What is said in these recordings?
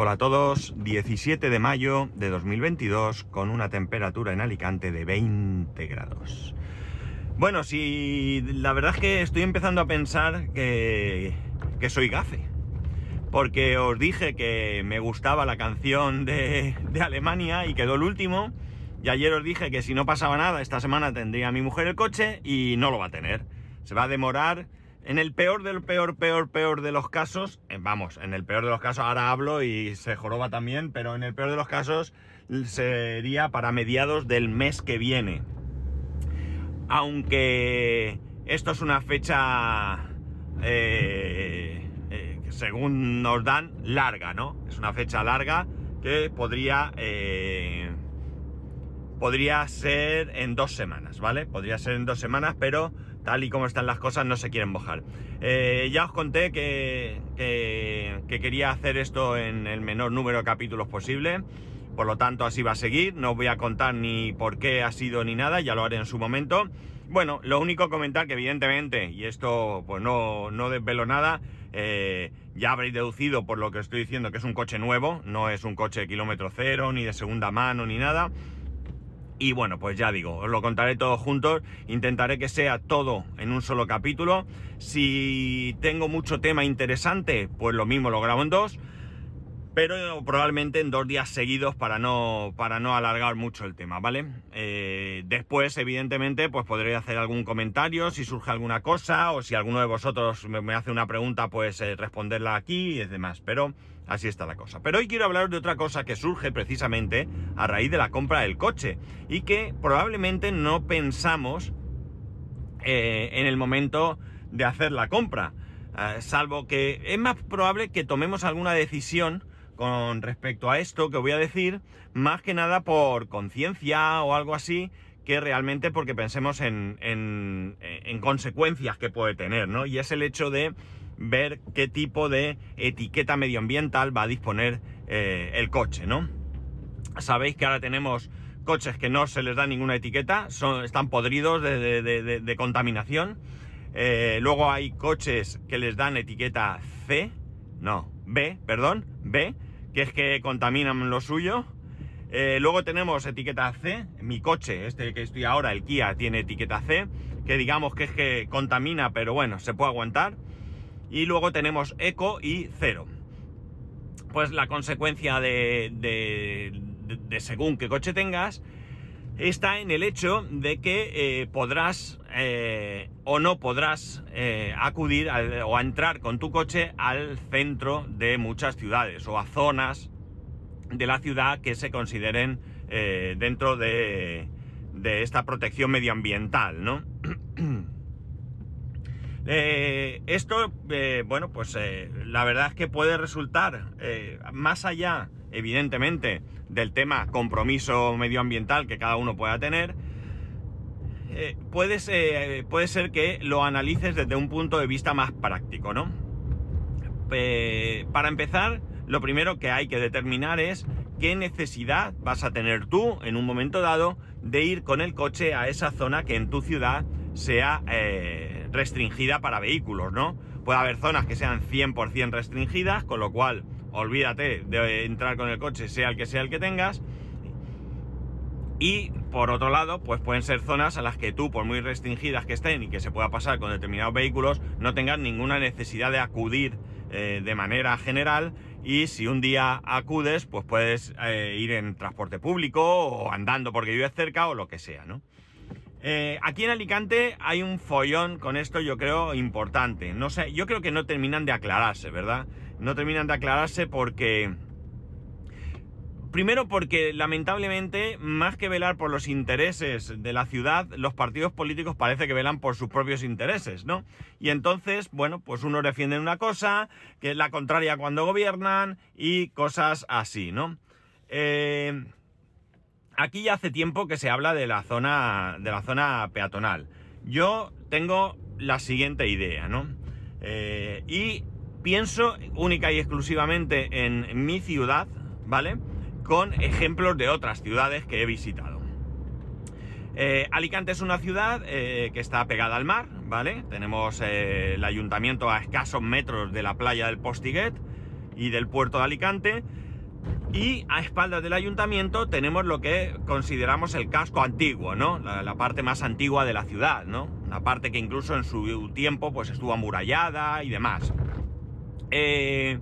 Hola a todos, 17 de mayo de 2022 con una temperatura en Alicante de 20 grados. Bueno, si la verdad es que estoy empezando a pensar que, que soy gafe. Porque os dije que me gustaba la canción de, de Alemania y quedó el último. Y ayer os dije que si no pasaba nada, esta semana tendría mi mujer el coche y no lo va a tener. Se va a demorar en el peor del peor, peor, peor de los casos, eh, vamos, en el peor de los casos ahora hablo y se joroba también, pero en el peor de los casos sería para mediados del mes que viene. Aunque esto es una fecha, eh, eh, según nos dan, larga, ¿no? Es una fecha larga que podría, podría ser en dos semanas, ¿vale? Podría ser en dos semanas, pero tal y como están las cosas, no se quieren mojar. Eh, ya os conté que, que, quería hacer esto en el menor número de capítulos posible, por lo tanto así va a seguir, no voy a contar ni por qué ha sido ni nada, ya lo haré en su momento. Bueno, lo único comentar que evidentemente, y esto pues no, no desvelo nada, eh, ya habréis deducido por lo que estoy diciendo que es un coche nuevo, no es un coche de kilómetro cero, ni de segunda mano, ni nada. Y bueno, pues ya digo, os lo contaré todo juntos, intentaré que sea todo en un solo capítulo. Si tengo mucho tema interesante, pues lo mismo lo grabo en dos, pero probablemente en dos días seguidos para no, para no alargar mucho el tema, ¿vale? Eh, después, evidentemente, pues podré hacer algún comentario si surge alguna cosa o si alguno de vosotros me, hace una pregunta, pues eh, responderla aquí y demás, pero así está la cosa. Pero hoy quiero hablar de otra cosa que surge precisamente a raíz de la compra del coche y que probablemente no pensamos eh, en el momento de hacer la compra. salvo que es más probable que tomemos alguna decisión con respecto a esto que voy a decir, más que nada por conciencia o algo así, que realmente porque pensemos en, en, consecuencias que puede tener, ¿no? Y es el hecho de ver qué tipo de etiqueta medioambiental va a disponer eh, el coche, ¿no? Sabéis que ahora tenemos coches que no se les da ninguna etiqueta, son, están podridos de, contaminación. Eh, luego hay coches que les dan etiqueta C, no, B, perdón, B, que es que contaminan lo suyo. Eh, luego tenemos etiqueta C, mi coche, este que estoy ahora, el Kia, tiene etiqueta C, que digamos que es que contamina, pero bueno, se puede aguantar. Y luego tenemos Eco y Cero. Pues la consecuencia de, de, según qué coche tengas, está en el hecho de que eh, podrás eh, o no podrás eh, acudir o entrar con tu coche al centro de muchas ciudades o a zonas de la ciudad que se consideren dentro de, de, esta protección medioambiental, ¿no? esto, bueno, pues la verdad es que puede resultar más allá evidentemente, del tema compromiso medioambiental que cada uno pueda tener, eh, puede, ser, puede ser que lo analices desde un punto de vista más práctico, ¿no? para empezar, lo primero que hay que determinar es qué necesidad vas a tener tú en un momento dado de ir con el coche a esa zona que en tu ciudad sea eh, restringida para vehículos, ¿no? Puede haber zonas que sean 100% restringidas, con lo cual olvídate de entrar con el coche, sea el que sea el que tengas. Y por otro lado, pues pueden ser zonas a las que tú, por muy restringidas que estén y que se pueda pasar con determinados vehículos, no tengas ninguna necesidad de acudir eh, de manera general. Y si un día acudes, pues puedes eh, ir en transporte público o andando porque vives cerca o lo que sea, ¿no? Eh, aquí en Alicante hay un follón con esto, yo creo, importante. No sé, yo creo que no terminan de aclararse, ¿verdad? no terminan de aclararse porque... Primero porque lamentablemente, más que velar por los intereses de la ciudad, los partidos políticos parece que velan por sus propios intereses, ¿no? Y entonces, bueno, pues unos defienden una cosa, que es la contraria cuando gobiernan, y cosas así, ¿no? Eh, aquí ya hace tiempo que se habla de la zona, de la zona peatonal. Yo tengo la siguiente idea, ¿no? Eh, y pienso única y exclusivamente en mi ciudad, ¿vale? Con ejemplos de otras ciudades que he visitado. Eh, Alicante es una ciudad eh, que está pegada al mar, ¿vale? Tenemos el ayuntamiento a escasos metros de la playa del Postiguet y del puerto de Alicante. Y a espaldas del ayuntamiento tenemos lo que consideramos el casco antiguo, ¿no? La, parte más antigua de la ciudad, ¿no? Una parte que incluso en su tiempo pues estuvo amurallada y demás. Eh,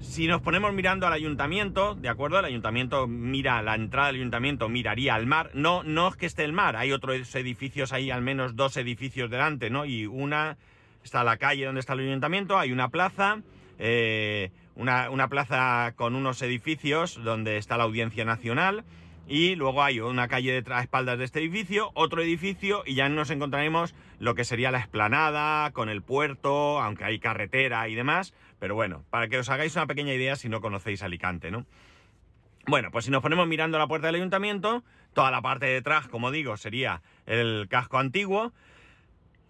si nos ponemos mirando al ayuntamiento, ¿de acuerdo? El ayuntamiento mira, la entrada del ayuntamiento miraría al mar. No, no es que esté el mar, hay otros edificios, hay al menos dos edificios delante, ¿no? Y una está la calle donde está el ayuntamiento, hay una plaza, eh, una, plaza con unos edificios donde está la Audiencia Nacional y luego hay una calle detrás, espaldas de este edificio, otro edificio y ya nos encontraremos lo que sería la explanada con el puerto, aunque hay carretera y demás, pero bueno, para que os hagáis una pequeña idea si no conocéis Alicante, ¿no? Bueno, pues si nos ponemos mirando la puerta del ayuntamiento, toda la parte de detrás, como digo, sería el casco antiguo,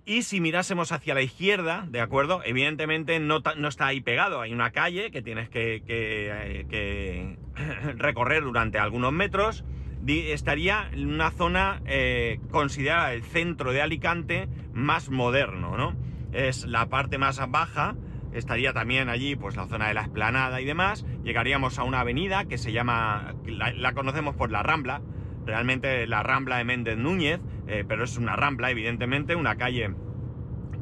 y si mirásemos hacia la izquierda, ¿de acuerdo? Evidentemente no, está ahí pegado, hay una calle que tienes que, eh, recorrer durante algunos metros. Estaría en una zona eh, considerada el centro de Alicante más moderno, ¿no? Es la parte más baja, estaría también allí pues la zona de la esplanada y demás. Llegaríamos a una avenida que se llama, la conocemos por la Rambla, realmente la Rambla de Méndez Núñez, eh, pero es una Rambla, evidentemente, una calle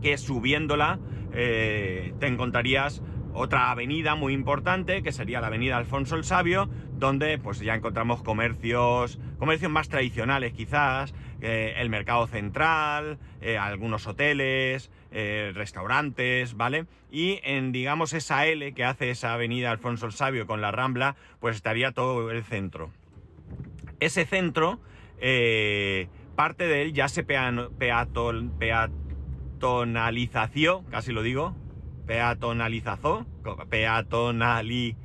que subiéndola eh, te encontrarías otra avenida muy importante, que sería la avenida Alfonso el Sabio, donde pues ya encontramos comercios, comercios más tradicionales quizás, eh, el mercado central, algunos hoteles, restaurantes, ¿vale? Y en, digamos, esa L que hace esa avenida Alfonso el Sabio con la Rambla, pues estaría todo el centro. Ese centro, eh, parte de él ya se peatonalizó, casi lo digo, peatonalizó, peatonalizó,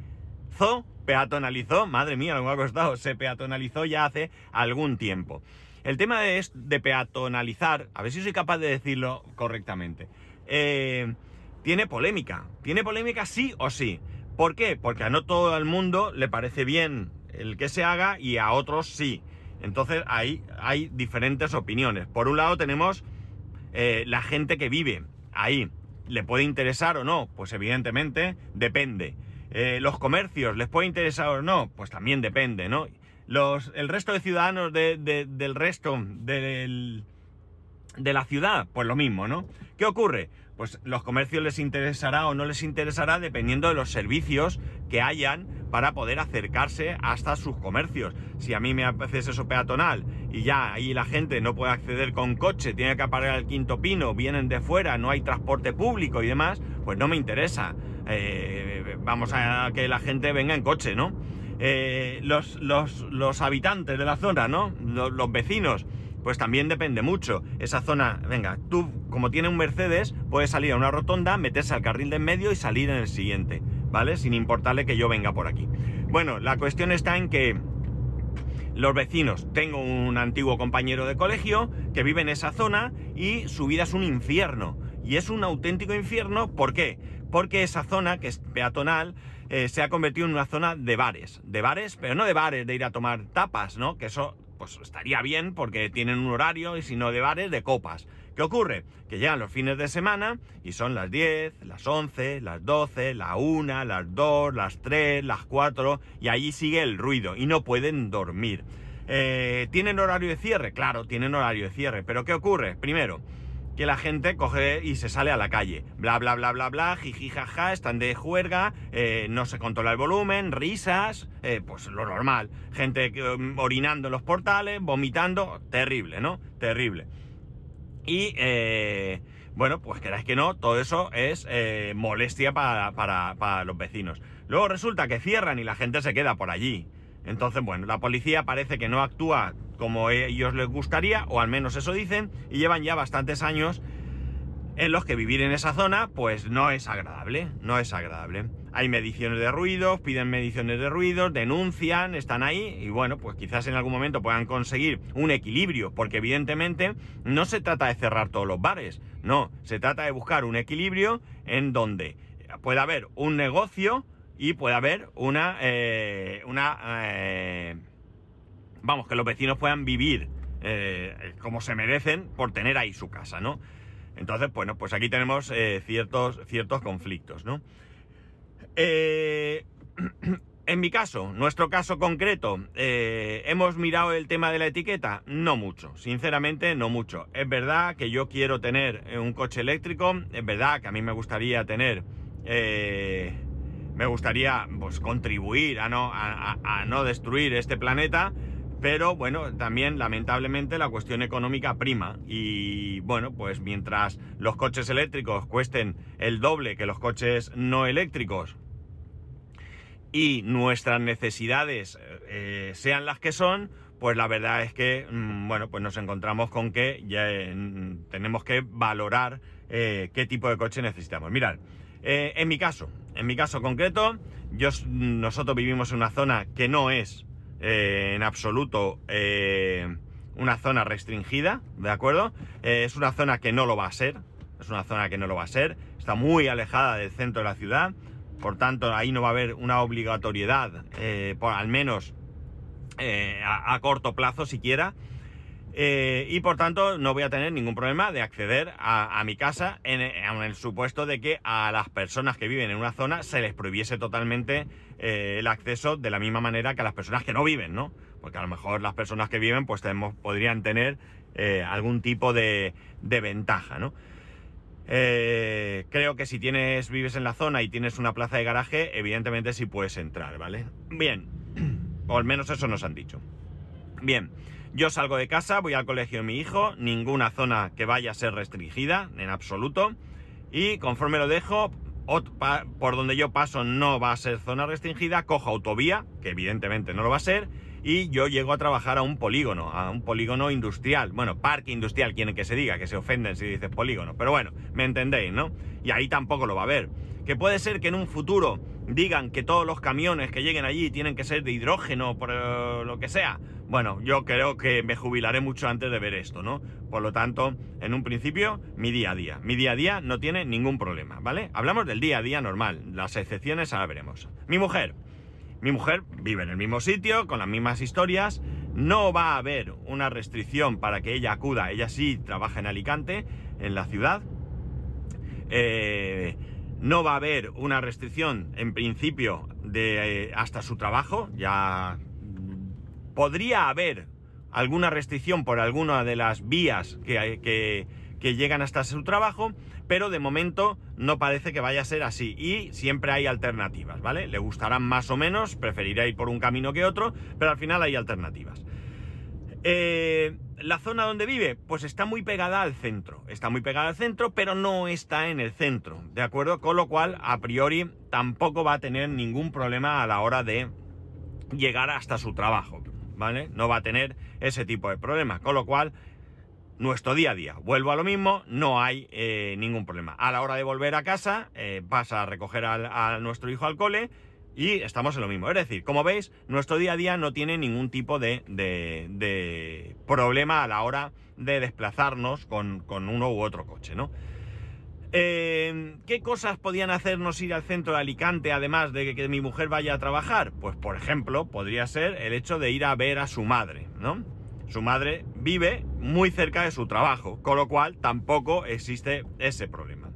peatonalizó, madre mía, lo que me ha costado, se peatonalizó ya hace algún tiempo. El tema de, de peatonalizar, a ver si soy capaz de decirlo correctamente, eh, tiene polémica. Tiene polémica sí o sí. ¿Por qué? Porque a no todo el mundo le parece bien el que se haga y a otros sí. Entonces ahí hay diferentes opiniones. Por un lado tenemos eh, la gente que vive ahí. ¿Le puede interesar o no? Pues evidentemente depende. Eh, ¿Los comercios les puede interesar o no? Pues también depende, ¿no? Los, el resto de ciudadanos del resto del, de la ciudad, pues lo mismo, ¿no? ¿Qué ocurre? Pues los comercios les interesará o no les interesará dependiendo de los servicios que hayan para poder acercarse hasta sus comercios. Si a mí me haces eso peatonal y ya ahí la gente no puede acceder con coche, tiene que aparcar al quinto pino, vienen de fuera, no hay transporte público y demás, pues no me interesa. Eh, vamos a que la gente venga en coche, ¿no? Eh, los, los, habitantes de la zona, ¿no? los vecinos pues también depende mucho. Esa zona, venga, tú como tiene un Mercedes, puedes salir a una rotonda, meterse al carril de en medio y salir en el siguiente, ¿vale? Sin importarle que yo venga por aquí. Bueno, la cuestión está en que los vecinos, tengo un antiguo compañero de colegio que vive en esa zona y su vida es un infierno. Y es un auténtico infierno, ¿por qué? Porque esa zona, que es peatonal, eh, se ha convertido en una zona de bares. De bares, pero no de bares de ir a tomar tapas, ¿no? Que eso pues estaría bien porque tienen un horario y si no de bares, de copas. ¿Qué ocurre? Que llegan los fines de semana y son las 10, las 11, las 12, la 1, las 2, las 3, las 4 y allí sigue el ruido y no pueden dormir. Eh, ¿Tienen horario de cierre? Claro, tienen horario de cierre, pero ¿qué ocurre? Primero, que la gente coge y se sale a la calle. Bla, bla, bla, bla, bla, jiji, jaja, están de juerga, eh, no se controla el volumen, risas, eh, pues lo normal. Gente mm, orinando en los portales, vomitando, terrible, ¿no? Terrible. Y, eh, bueno, pues queráis que no, todo eso es molestia para, para los vecinos. Luego resulta que cierran y la gente se queda por allí. Entonces, bueno, la policía parece que no actúa como ellos les gustaría, o al menos eso dicen, y llevan ya bastantes años en los que vivir en esa zona pues no es agradable, no es agradable. Hay mediciones de ruidos, piden mediciones de ruidos, denuncian, están ahí y bueno, pues quizás en algún momento puedan conseguir un equilibrio, porque evidentemente no se trata de cerrar todos los bares, no, se trata de buscar un equilibrio en donde pueda haber un negocio y pueda haber una, eh, una eh, vamos, que los vecinos puedan vivir eh, como se merecen por tener ahí su casa, ¿no? Entonces, bueno, pues aquí tenemos eh, ciertos, ciertos conflictos, ¿no? Eh, en mi caso, nuestro caso concreto, eh, ¿hemos mirado el tema de la etiqueta? No mucho, sinceramente no mucho. Es verdad que yo quiero tener un coche eléctrico, es verdad que a mí me gustaría tener... me gustaría pues, contribuir a no, a no destruir este planeta, pero bueno, también lamentablemente la cuestión económica prima. Y bueno, pues mientras los coches eléctricos cuesten el doble que los coches no eléctricos y nuestras necesidades eh, sean las que son, pues la verdad es que, mm, bueno, pues nos encontramos con que ya mm, tenemos que valorar eh, qué tipo de coche necesitamos. Mirad, eh, en mi caso, en mi caso concreto, yo, nosotros vivimos en una zona que no es eh, en absoluto eh, una zona restringida, ¿de acuerdo? Eh, es una zona que no lo va a ser, es una zona que no lo va a ser, está muy alejada del centro de la ciudad, por tanto ahí no va a haber una obligatoriedad, por, al menos a, a, corto plazo siquiera, eh, y por tanto no voy a tener ningún problema de acceder a, mi casa en, el supuesto de que a las personas que viven en una zona se les prohibiese totalmente eh, el acceso de la misma manera que a las personas que no viven, ¿no? Porque a lo mejor las personas que viven pues tenemos, podrían tener eh, algún tipo de, ventaja, ¿no? creo que si tienes, vives en la zona y tienes una plaza de garaje, evidentemente sí puedes entrar, ¿vale? Bien, o al menos eso nos han dicho. Bien, yo salgo de casa, voy al colegio de mi hijo, ninguna zona que vaya a ser restringida, en absoluto. Y conforme lo dejo, por donde yo paso no va a ser zona restringida, cojo autovía, que evidentemente no lo va a ser, y yo llego a trabajar a un polígono, a un polígono industrial. Bueno, parque industrial, quieren que se diga, que se ofenden si dices polígono, pero bueno, me entendéis, ¿no? Y ahí tampoco lo va a haber. Que puede ser que en un futuro digan que todos los camiones que lleguen allí tienen que ser de hidrógeno, por eh, lo que sea. Bueno, yo creo que me jubilaré mucho antes de ver esto, ¿no? Por lo tanto, en un principio, mi día a día. Mi día a día no tiene ningún problema, ¿vale? Hablamos del día a día normal, las excepciones ahora veremos. Mi mujer. Mi mujer vive en el mismo sitio, con las mismas historias. No va a haber una restricción para que ella acuda. Ella sí trabaja en Alicante, en la ciudad. Eh, no va a haber una restricción, en principio, de eh, hasta su trabajo. Ya podría haber alguna restricción por alguna de las vías que, llegan hasta su trabajo, pero de momento no parece que vaya a ser así. Y siempre hay alternativas, ¿vale? Le gustarán más o menos, preferirá ir por un camino que otro, pero al final hay alternativas. Eh, la zona donde vive, pues está muy pegada al centro. Está muy pegada al centro, pero no está en el centro, ¿de acuerdo? Con lo cual, a priori, tampoco va a tener ningún problema a la hora de llegar hasta su trabajo. ¿Vale? No va a tener ese tipo de problemas. Con lo cual, nuestro día a día, vuelvo a lo mismo, no hay eh, ningún problema. A la hora de volver a casa, eh, vas a recoger a nuestro hijo al cole y estamos en lo mismo. Es decir, como veis, nuestro día a día no tiene ningún tipo de, de, problema a la hora de desplazarnos con, con uno u otro coche, ¿no? Eh, ¿Qué cosas podían hacernos ir al centro de Alicante además de que, mi mujer vaya a trabajar? Pues por ejemplo, podría ser el hecho de ir a ver a su madre, ¿no? Su madre vive muy cerca de su trabajo, con lo cual tampoco existe ese problema.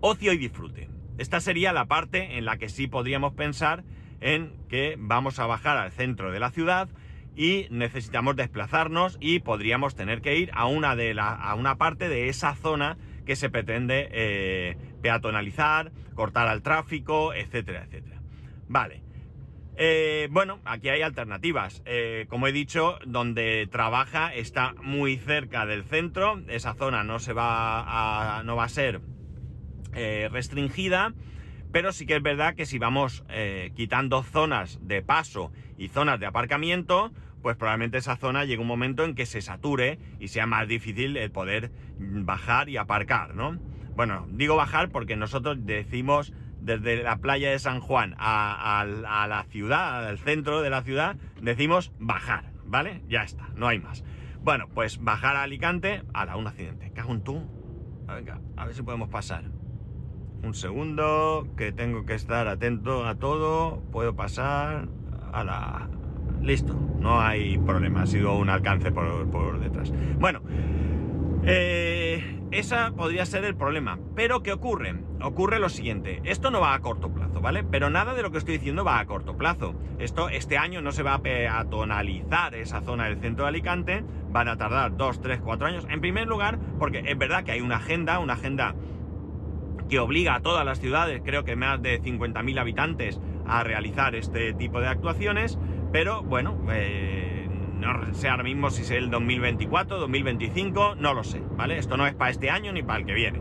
Ocio y disfrute. Esta sería la parte en la que sí podríamos pensar en que vamos a bajar al centro de la ciudad y necesitamos desplazarnos y podríamos tener que ir a una, de la, a una parte de esa zona que se pretende eh, peatonalizar, cortar al tráfico, etcétera, etcétera. Vale. Eh, bueno, aquí hay alternativas. Eh, como he dicho, donde trabaja está muy cerca del centro. Esa zona no se va a, no va a ser restringida. Pero sí que es verdad que si vamos quitando zonas de paso y zonas de aparcamiento, pues probablemente esa zona llegue un momento en que se sature y sea más difícil el poder bajar y aparcar, ¿no? Bueno, digo bajar porque nosotros decimos desde la playa de San Juan a, la ciudad, al centro de la ciudad, decimos bajar, ¿vale? Ya está, no hay más. Bueno, pues bajar a Alicante, a la un accidente. Cago en tú. Venga, a ver si podemos pasar. Un segundo, que tengo que estar atento a todo. Puedo pasar a la, Listo, no hay problema, ha sido un alcance por, detrás. Bueno, eh, esa podría ser el problema. Pero ¿qué ocurre? Ocurre lo siguiente. Esto no va a corto plazo, ¿vale? Pero nada de lo que estoy diciendo va a corto plazo. Esto, este año no se va a peatonalizar esa zona del centro de Alicante. Van a tardar 2, 3, 4 años. En primer lugar, porque es verdad que hay una agenda, una agenda que obliga a todas las ciudades, creo que más de 50.000 habitantes, a realizar este tipo de actuaciones. Pero bueno, eh, no sé ahora mismo si es el 2024, 2025, no lo sé, ¿vale? Esto no es para este año ni para el que viene.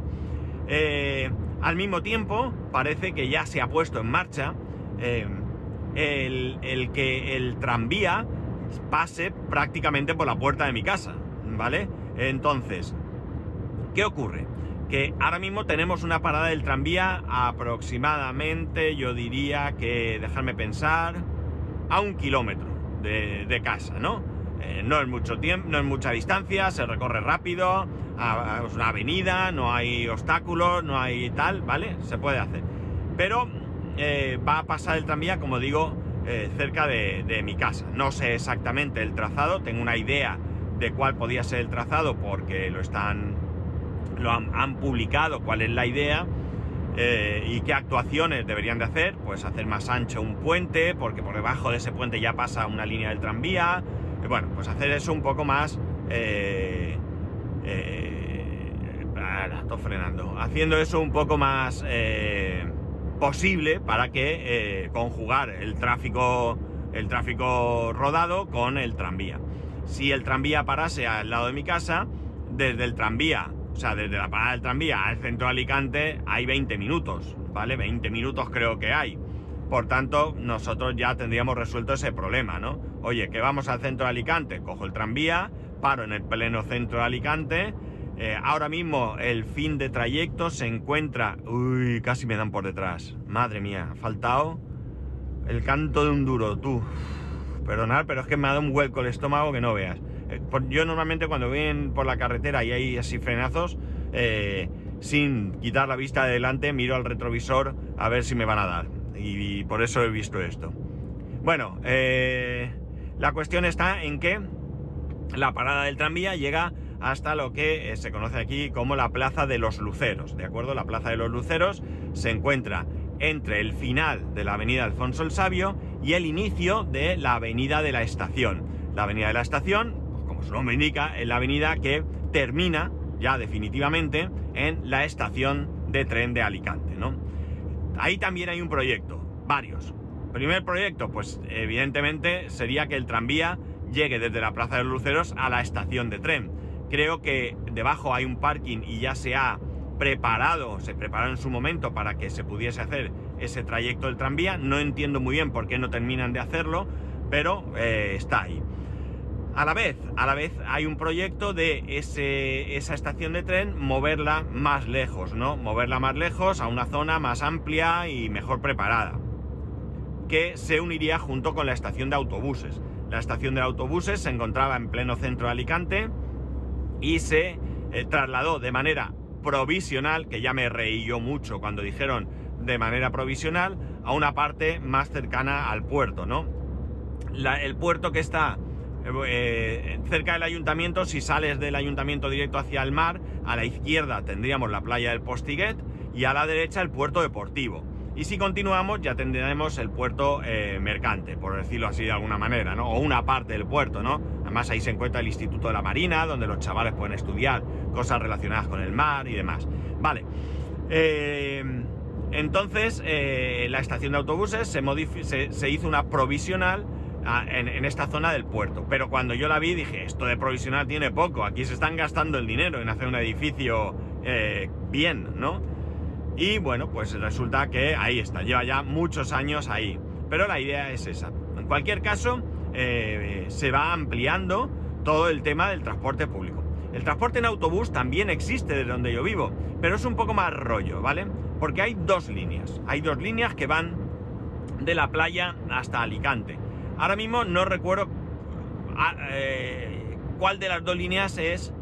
Eh, al mismo tiempo, parece que ya se ha puesto en marcha eh, el, que el tranvía pase prácticamente por la puerta de mi casa, ¿vale? Entonces, ¿qué ocurre? Que ahora mismo tenemos una parada del tranvía aproximadamente, yo diría que, dejarme pensar, a un kilómetro de, casa, ¿no? Eh, no es mucho tiempo, no es mucha distancia, se recorre rápido, es una avenida, no hay obstáculos, no hay tal, ¿vale? Se puede hacer. Pero eh, va a pasar el tranvía, como digo, eh, cerca de, mi casa. No sé exactamente el trazado, tengo una idea de cuál podía ser el trazado porque lo están, lo han publicado, cuál es la idea eh, ¿Y qué actuaciones deberían de hacer? Pues hacer más ancho un puente, porque por debajo de ese puente ya pasa una línea del tranvía. Eh, bueno, pues hacer eso un poco más... Eh, estoy frenando. Haciendo eso un poco más posible para que conjugar el tráfico, el tráfico rodado con el tranvía. Si el tranvía parase al lado de mi casa, desde el tranvía o sea, desde la parada del tranvía al centro de Alicante hay 20 minutos, ¿vale? 20 minutos creo que hay. Por tanto, nosotros ya tendríamos resuelto ese problema, ¿no? Oye, que vamos al centro de Alicante, cojo el tranvía, paro en el pleno centro de Alicante. Eh, ahora mismo el fin de trayecto se encuentra... Uy, casi me dan por detrás. Madre mía, ha faltado el canto de un duro, tú. Perdonad, pero es que me ha dado un hueco el estómago que no veas. Eh, yo normalmente cuando voy por la carretera y hay así frenazos, eh, sin quitar la vista de delante, miro al retrovisor a ver si me van a dar. Y, por eso he visto esto. Bueno, eh, la cuestión está en que la parada del tranvía llega hasta lo que se conoce aquí como la Plaza de los Luceros, ¿de acuerdo? La Plaza de los Luceros se encuentra entre el final de la Avenida Alfonso el Sabio y el inicio de la Avenida de la Estación. La Avenida de la Estación su nombre indica, en la avenida que termina ya definitivamente en la estación de tren de Alicante, ¿no? Ahí también hay un proyecto, varios. Primer proyecto, pues evidentemente sería que el tranvía llegue desde la Plaza de los Luceros a la estación de tren. Creo que debajo hay un parking y ya se ha preparado, se preparó en su momento para que se pudiese hacer ese trayecto del tranvía. No entiendo muy bien por qué no terminan de hacerlo, pero eh, está ahí. A la vez, a la vez hay un proyecto de esa estación de tren moverla más lejos, ¿no? Moverla más lejos a una zona más amplia y mejor preparada, que se uniría junto con la estación de autobuses. La estación de autobuses se encontraba en pleno centro de Alicante y se eh, trasladó de manera provisional, que ya me reí yo mucho cuando dijeron de manera provisional, a una parte más cercana al puerto, ¿no? el puerto que está eh, cerca del ayuntamiento, si sales del ayuntamiento directo hacia el mar, a la izquierda tendríamos la playa del Postiguet y a la derecha el puerto deportivo. Y si continuamos ya tendremos el puerto eh, mercante, por decirlo así de alguna manera, ¿no? O una parte del puerto, ¿no? Además ahí se encuentra el Instituto de la Marina, donde los chavales pueden estudiar cosas relacionadas con el mar y demás. Vale. Eh, entonces, la estación de autobuses se, se hizo una provisional en, esta zona del puerto. Pero cuando yo la vi dije, esto de provisional tiene poco, aquí se están gastando el dinero en hacer un edificio eh, bien, ¿no? Y bueno, pues resulta que ahí está, lleva ya muchos años ahí. Pero la idea es esa. En cualquier caso, eh, se va ampliando todo el tema del transporte público. El transporte en autobús también existe desde donde yo vivo, pero es un poco más rollo, ¿vale? Porque hay dos líneas. Hay dos líneas que van de la playa hasta Alicante. Ahora mismo no recuerdo ah, eh, cuál de las dos líneas es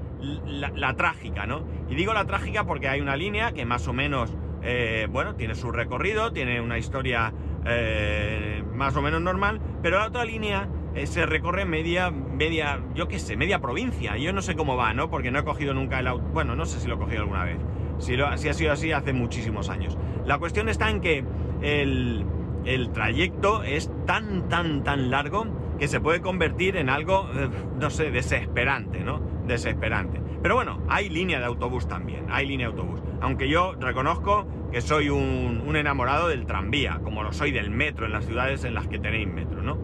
la, trágica, ¿no? Y digo la trágica porque hay una línea que más o menos, eh, bueno, tiene su recorrido, tiene una historia eh, más o menos normal, pero la otra línea se recorre media, media, yo qué sé, media provincia. Yo no sé cómo va, ¿no? Porque no he cogido nunca el auto. Bueno, no sé si lo he cogido alguna vez. Si, lo, ha sido así hace muchísimos años. La cuestión está en que el, el trayecto es tan, tan, tan largo que se puede convertir en algo, eh, no sé, desesperante, ¿no? Desesperante. Pero bueno, hay línea de autobús también, hay línea de autobús. Aunque yo reconozco que soy un, un enamorado del tranvía, como lo soy del metro en las ciudades en las que tenéis metro, ¿no?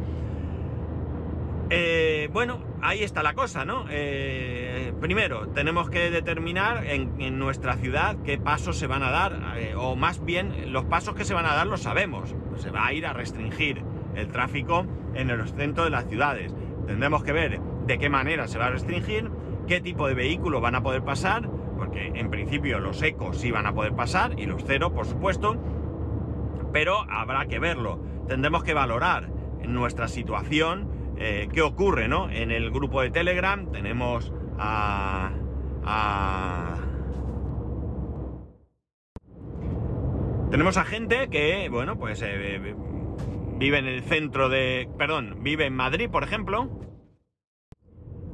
Eh, bueno, ahí está la cosa, ¿no? Eh, primero, tenemos que determinar en, nuestra ciudad qué pasos se van a dar, eh, o más bien, los pasos que se van a dar los sabemos. Se va a ir a restringir el tráfico en el centro de las ciudades. Tendremos que ver de qué manera se va a restringir, qué tipo de vehículos van a poder pasar, porque en principio los ecos sí van a poder pasar y los cero, por supuesto, pero habrá que verlo. Tendremos que valorar nuestra situación eh, qué ocurre, ¿no? En el grupo de Telegram tenemos a, Tenemos a gente que, bueno, pues eh, vive en el centro de... Perdón, vive en Madrid, por ejemplo.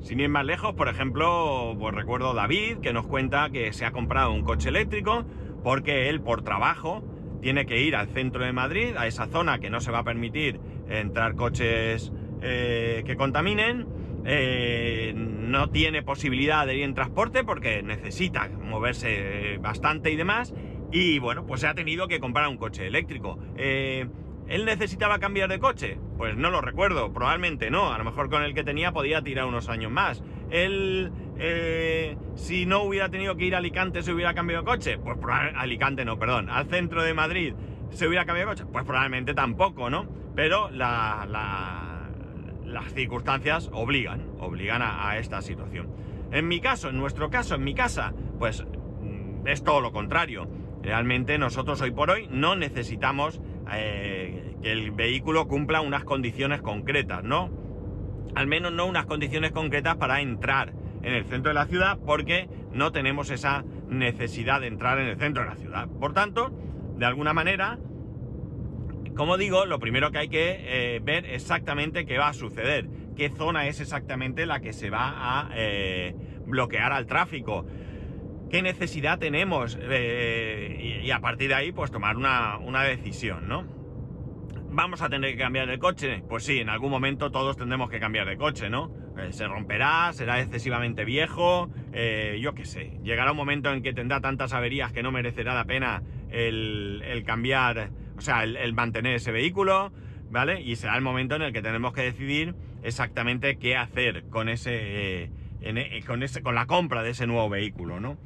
Sin ir más lejos, por ejemplo, pues recuerdo David que nos cuenta que se ha comprado un coche eléctrico porque él por trabajo tiene que ir al centro de Madrid, a esa zona que no se va a permitir entrar coches eh, que contaminen, eh, no tiene posibilidad de ir en transporte porque necesita moverse bastante y demás, y bueno, pues se ha tenido que comprar un coche eléctrico. Eh, ¿Él necesitaba cambiar de coche? Pues no lo recuerdo, probablemente no, a lo mejor con el que tenía podía tirar unos años más. Él, si no hubiera tenido que ir a Alicante, se hubiera cambiado de coche. Pues Alicante no, perdón, al centro de Madrid, ¿se hubiera cambiado de coche? Pues probablemente tampoco, ¿no? Pero la las circunstancias obligan, obligan a, esta situación. En mi caso, en nuestro caso, en mi casa, pues mm, es todo lo contrario. Realmente nosotros hoy por hoy no necesitamos eh, que el vehículo cumpla unas condiciones concretas, ¿no? Al menos no unas condiciones concretas para entrar en el centro de la ciudad porque no tenemos esa necesidad de entrar en el centro de la ciudad. Por tanto, de alguna manera, como digo, lo primero que hay que eh, ver exactamente qué va a suceder, qué zona es exactamente la que se va a eh, bloquear al tráfico, qué necesidad tenemos eh, y, a partir de ahí pues tomar una, decisión, ¿no? ¿Vamos a tener que cambiar de coche? Pues sí, en algún momento todos tendremos que cambiar de coche, ¿no? se romperá, será excesivamente viejo, yo qué sé. Llegará un momento en que tendrá tantas averías que no merecerá la pena el cambiar o sea, el, mantener ese vehículo, ¿vale? Y será el momento en el que tenemos que decidir exactamente qué hacer con ese, eh, eh, con ese, con la compra de ese nuevo vehículo, ¿no?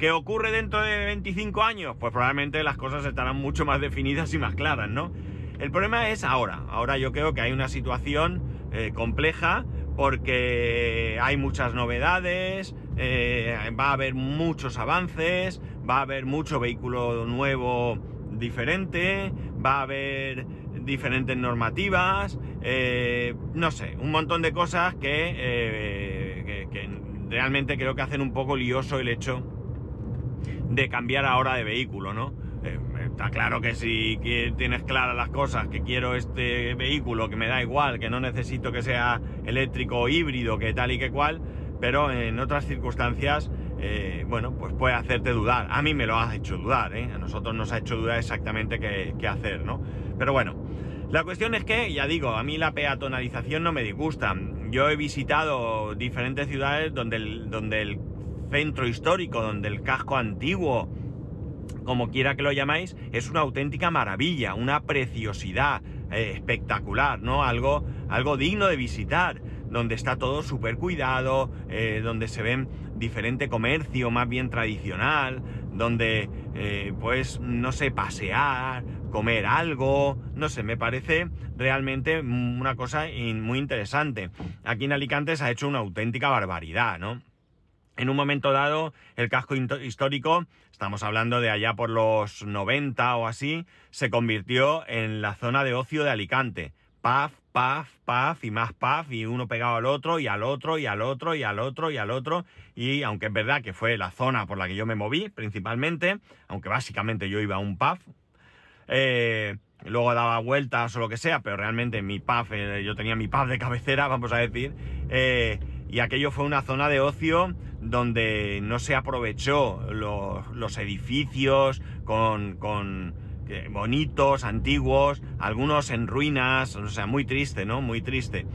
¿Qué ocurre dentro de 25 años? Pues probablemente las cosas estarán mucho más definidas y más claras, ¿no? El problema es ahora. Ahora yo creo que hay una situación eh, compleja porque hay muchas novedades, va a haber muchos avances, va a haber mucho vehículo nuevo diferente, va a haber diferentes normativas, eh, no sé, un montón de cosas eh, que, realmente creo que hacen un poco lioso el hecho de cambiar ahora de vehículo, ¿no? Eh, está claro que si tienes claras las cosas, que quiero este vehículo, que me da igual, que no necesito que sea eléctrico o híbrido, que tal y que cual, pero en otras circunstancias eh, bueno, pues puede hacerte dudar. A mí me lo ha hecho dudar, ¿eh? A nosotros nos ha hecho dudar exactamente qué, hacer, ¿no? Pero bueno, la cuestión es que, ya digo, a mí la peatonalización no me disgusta. Yo he visitado diferentes ciudades donde el, donde el centro histórico, donde el casco antiguo, como quiera que lo llamáis, es una auténtica maravilla, una preciosidad eh, espectacular, ¿no? Algo, algo digno de visitar donde está todo súper cuidado, donde se ven diferente comercio más bien tradicional, donde eh, pues no sé, pasear, comer algo, no sé, me parece realmente una cosa muy interesante. Aquí en Alicante se ha hecho una auténtica barbaridad, ¿no? En un momento dado, el casco histórico, estamos hablando de allá por los 90 o así, se convirtió en la zona de ocio de Alicante. Paf, paf, paf y más paf y uno pegado al otro y al otro y al otro y al otro y al otro. Y aunque es verdad que fue la zona por la que yo me moví principalmente, aunque básicamente yo iba a un paf, eh, luego daba vueltas o lo que sea, pero realmente mi pub, eh, yo tenía mi pub de cabecera, vamos a decir, eh, y aquello fue una zona de ocio donde no se aprovechó los, edificios con, con bonitos, antiguos, algunos en ruinas, o sea, muy triste, ¿no? Muy triste.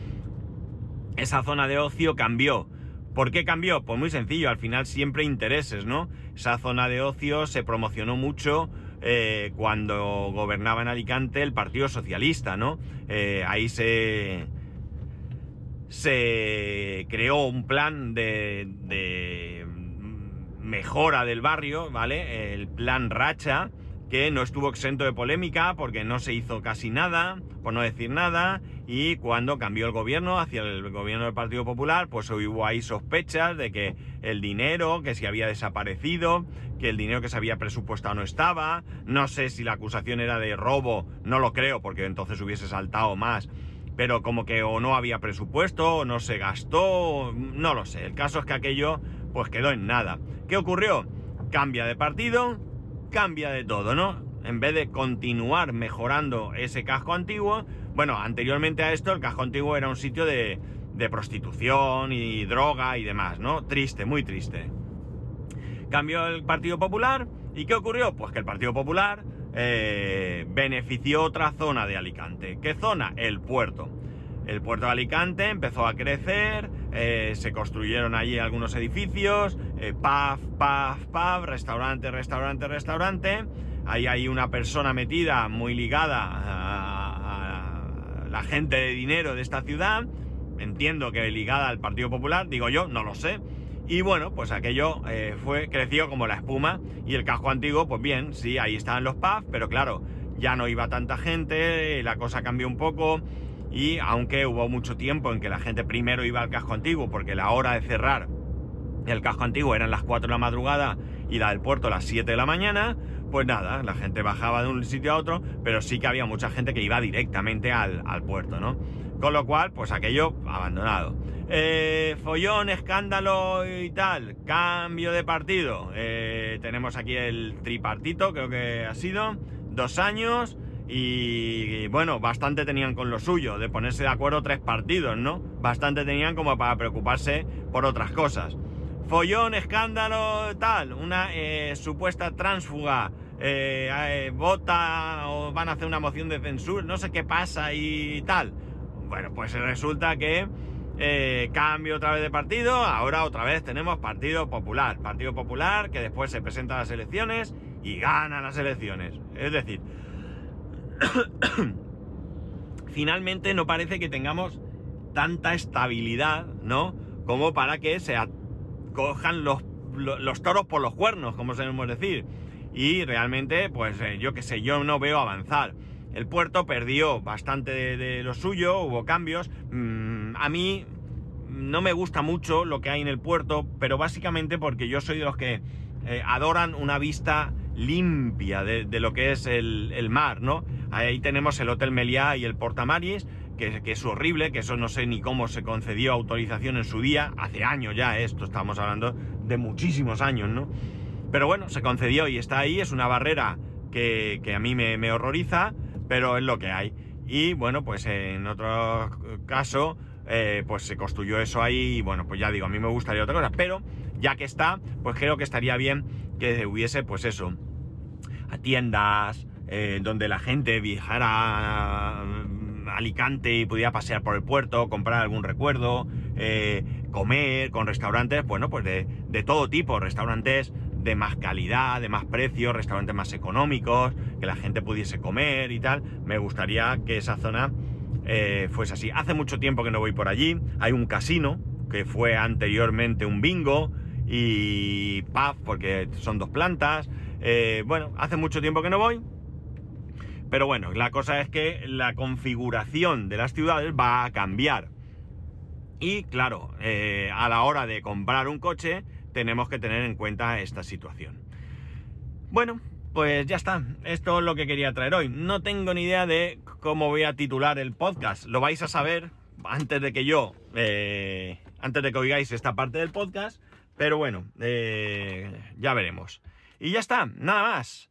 Esa zona de ocio cambió. ¿Por qué cambió? Pues muy sencillo, al final siempre intereses, ¿no? Esa zona de ocio se promocionó mucho eh, cuando gobernaba en Alicante el Partido Socialista, ¿no? Eh, ahí se, se creó un plan de, de, mejora del barrio, ¿vale? El plan Racha, que no estuvo exento de polémica porque no se hizo casi nada, por no decir nada, y cuando cambió el gobierno hacia el gobierno del Partido Popular, pues hubo ahí sospechas de que el dinero que se había desaparecido, que el dinero que se había presupuestado no estaba, no sé si la acusación era de robo, no lo creo porque entonces hubiese saltado más, pero como que o no había presupuesto, o no se gastó, no lo sé, el caso es que aquello pues quedó en nada. ¿Qué ocurrió? Cambia de partido, cambia de todo, ¿no? En vez de continuar mejorando ese casco antiguo, bueno, anteriormente a esto el casco antiguo era un sitio de, prostitución y droga y demás, ¿no? Triste, muy triste. Cambió el Partido Popular y ¿qué ocurrió? Pues que el Partido Popular eh, benefició otra zona de Alicante. ¿Qué zona? El puerto. El puerto de Alicante empezó a crecer, eh, se construyeron allí algunos edificios, eh, pub, pub, pub, restaurante, restaurante, restaurante. Ahí hay una persona metida muy ligada a, la gente de dinero de esta ciudad. Entiendo que ligada al Partido Popular, digo yo, no lo sé. Y bueno, pues aquello eh, fue, creció como la espuma. Y el casco antiguo, pues bien, sí, ahí estaban los pubs, pero claro, ya no iba tanta gente, la cosa cambió un poco. Y aunque hubo mucho tiempo en que la gente primero iba al casco antiguo, porque la hora de cerrar el casco antiguo eran las 4 de la madrugada y la del puerto las 7 de la mañana, pues nada, la gente bajaba de un sitio a otro, pero sí que había mucha gente que iba directamente al, al puerto, ¿no? Con lo cual, pues aquello abandonado. Eh, follón, escándalo y tal, cambio de partido. Eh, tenemos aquí el tripartito, creo que ha sido, dos años. Y, bueno, bastante tenían con lo suyo, de ponerse de acuerdo tres partidos, ¿no? Bastante tenían como para preocuparse por otras cosas. Follón, escándalo, tal, una eh, supuesta tránsfuga, vota o van a hacer una moción de censura, no sé qué pasa y tal. Bueno, pues resulta que eh, cambio otra vez de partido, ahora otra vez tenemos Partido Popular. Partido Popular que después se presenta a las elecciones y gana las elecciones. Es decir, finalmente no parece que tengamos tanta estabilidad, ¿no? Como para que se cojan los, toros por los cuernos, como sabemos decir. Y realmente, pues eh, yo qué sé, yo no veo avanzar. El puerto perdió bastante de, lo suyo, hubo cambios. Mm, a mí no me gusta mucho lo que hay en el puerto, pero básicamente porque yo soy de los que eh, adoran una vista limpia de, lo que es el, mar, ¿no? Ahí tenemos el Hotel Meliá y el Portamaris, que, que, es horrible, que eso no sé ni cómo se concedió autorización en su día, hace años ya esto, estamos hablando de muchísimos años, ¿no? Pero bueno, se concedió y está ahí, es una barrera que, a mí me, me horroriza, pero es lo que hay. Y bueno, pues en otro caso, eh, pues se construyó eso ahí y bueno, pues ya digo, a mí me gustaría otra cosa, pero ya que está, pues creo que estaría bien que hubiese pues eso, a tiendas, eh, donde la gente viajara a Alicante y pudiera pasear por el puerto, comprar algún recuerdo, eh, comer con restaurantes, bueno, pues de, de todo tipo, restaurantes de más calidad, de más precio, restaurantes más económicos, que la gente pudiese comer y tal. Me gustaría que esa zona eh, fuese así. Hace mucho tiempo que no voy por allí. Hay un casino que fue anteriormente un bingo y pub porque son dos plantas. Bueno, hace mucho tiempo que no voy. Pero bueno, la cosa es que la configuración de las ciudades va a cambiar. Y claro, eh, a la hora de comprar un coche tenemos que tener en cuenta esta situación. Bueno, pues ya está. Esto es lo que quería traer hoy. No tengo ni idea de cómo voy a titular el podcast. Lo vais a saber antes de que yo, eh, antes de que oigáis esta parte del podcast. Pero bueno, eh, ya veremos. Y ya está, nada más.